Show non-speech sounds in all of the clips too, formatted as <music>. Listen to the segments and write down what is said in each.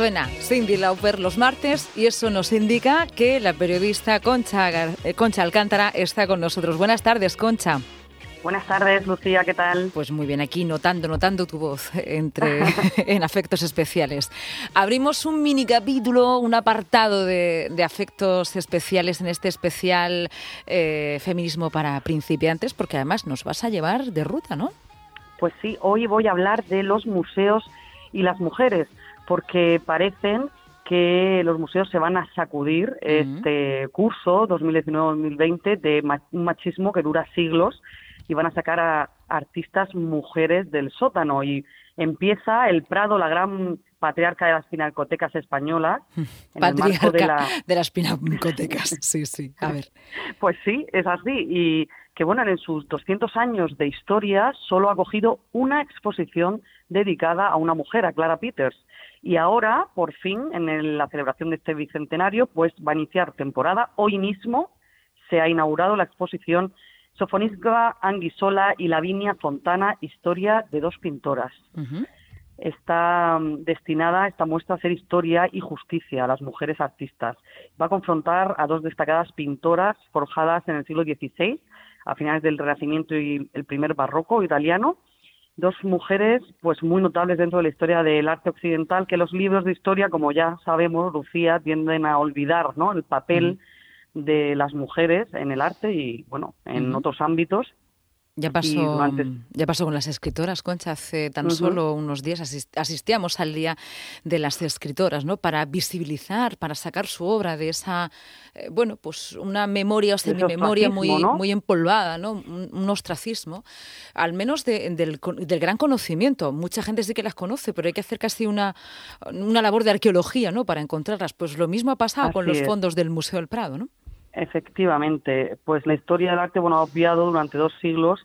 Suena Cindy Lauper los martes y eso nos indica que la periodista Concha, eh, Concha Alcántara está con nosotros. Buenas tardes, Concha. Buenas tardes, Lucía, ¿qué tal? Pues muy bien, aquí notando, notando tu voz entre, <laughs> en afectos especiales. Abrimos un mini capítulo, un apartado de, afectos especiales en este especial eh, Feminismo para principiantes, porque además nos vas a llevar de ruta, ¿no? Pues sí, hoy voy a hablar de los museos y las mujeres, porque parecen que los museos se van a sacudir este curso 2019-2020 de un machismo que dura siglos y van a sacar a artistas mujeres del sótano y empieza el Prado, la gran patriarca de las pinacotecas españolas. En patriarca de, la... de, las pinacotecas, sí, sí, a ver. <laughs> Pues sí, es así. Y que, bueno, en sus 200 años de historia solo ha cogido una exposición dedicada a una mujer, a Clara Peters. Y ahora, por fin, en la celebración de este bicentenario, pues va a iniciar temporada. Hoy mismo se ha inaugurado la exposición Sofonisca Anguisola y Lavinia Fontana, historia de dos pintoras. Está mm, destinada esta muestra a hacer historia y justicia a las mujeres artistas. Va a confrontar a dos destacadas pintoras forjadas en el siglo XVI, a finales del Renacimiento y el primer barroco italiano, dos mujeres pues muy notables dentro de la historia del arte occidental que los libros de historia como ya sabemos Lucía tienden a olvidar no el papel de las mujeres en el arte y, bueno, en otros ámbitos. Ya pasó, ya pasó con las escritoras, Concha, hace tan solo unos días asistíamos al Día de las Escritoras, ¿no? Para visibilizar, para sacar su obra de esa, eh, bueno, pues una memoria o semi-memoria muy, muy empolvada, ¿no? Un, ostracismo, al menos del, del, gran conocimiento. Mucha gente sí que las conoce, pero hay que hacer casi una, una labor de arqueología, ¿no? Para encontrarlas. Pues lo mismo ha pasado con los fondos del Museo del Prado, ¿no? Efectivamente, pues la historia del arte bueno, ha obviado durante dos siglos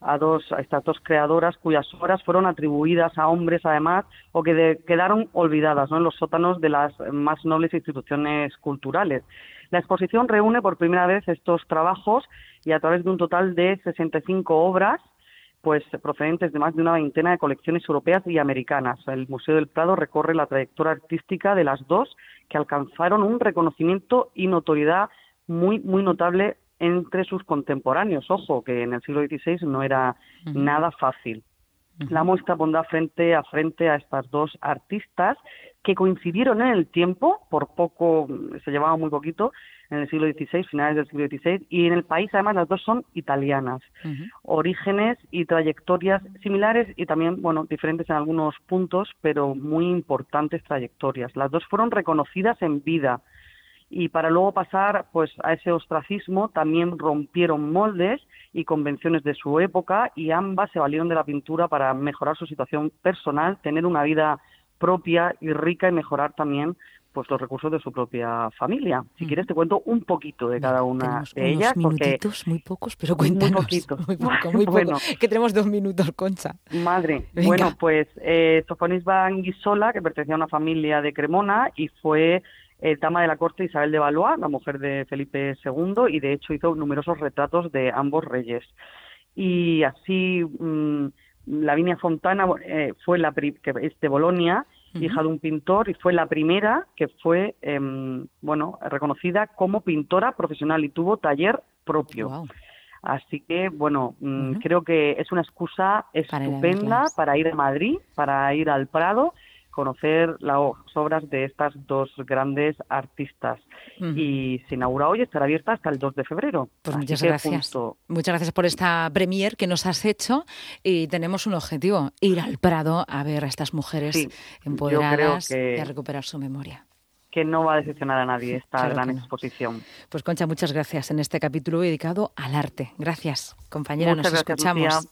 a, dos, a estas dos creadoras cuyas obras fueron atribuidas a hombres además o que quedaron olvidadas ¿no? en los sótanos de las más nobles instituciones culturales. La exposición reúne por primera vez estos trabajos y a través de un total de 65 obras pues procedentes de más de una veintena de colecciones europeas y americanas. El Museo del Prado recorre la trayectoria artística de las dos que alcanzaron un reconocimiento y notoriedad muy, muy notable entre sus contemporáneos. Ojo, que en el siglo XVI no era nada fácil. La muestra pondrá frente a frente a estas dos artistas que coincidieron en el tiempo, por poco, se llevaban muy poquito, en el siglo XVI, finales del siglo XVI, y en el país además las dos son italianas. Orígenes y trayectorias similares y también, bueno, diferentes en algunos puntos, pero muy importantes trayectorias. Las dos fueron reconocidas en vida y para luego pasar pues a ese ostracismo también rompieron moldes y convenciones de su época y ambas se valieron de la pintura para mejorar su situación personal, tener una vida propia y rica y mejorar también pues los recursos de su propia familia. Si quieres te cuento un poquito de cada una de ellas. Minutitos, muy pocos, pero cuéntanos. Muy poquitos. Muy poco, muy <laughs> poco. que tenemos dos minutos, Concha. Madre. Bueno, pues eh, Sofonisba Anguisola, que pertenecía a una familia de Cremona y fue eh, dama de la corte Isabel de Valois, la mujer de Felipe II, y de hecho hizo numerosos retratos de ambos reyes. Y así, mm, Lavinia Fontana eh, fue la que es de Bolonia, hija de un pintor, y fue la primera que fue, em, bueno, reconocida como pintora profesional y tuvo taller propio. Así que, bueno, mm, creo que es una excusa estupenda para ir a Madrid, para ir al Prado conocer las obras de estas dos grandes artistas. Y se inaugura hoy, estará abierta hasta el 2 de febrero. Pues muchas gracias. Muchas gracias por esta premier que nos has hecho y tenemos un objetivo, ir al Prado a ver a estas mujeres empoderadas y a recuperar su memoria que no va a decepcionar a nadie esta gran exposición. Pues Concha, muchas gracias en este capítulo dedicado al arte. Gracias, compañera, nos escuchamos.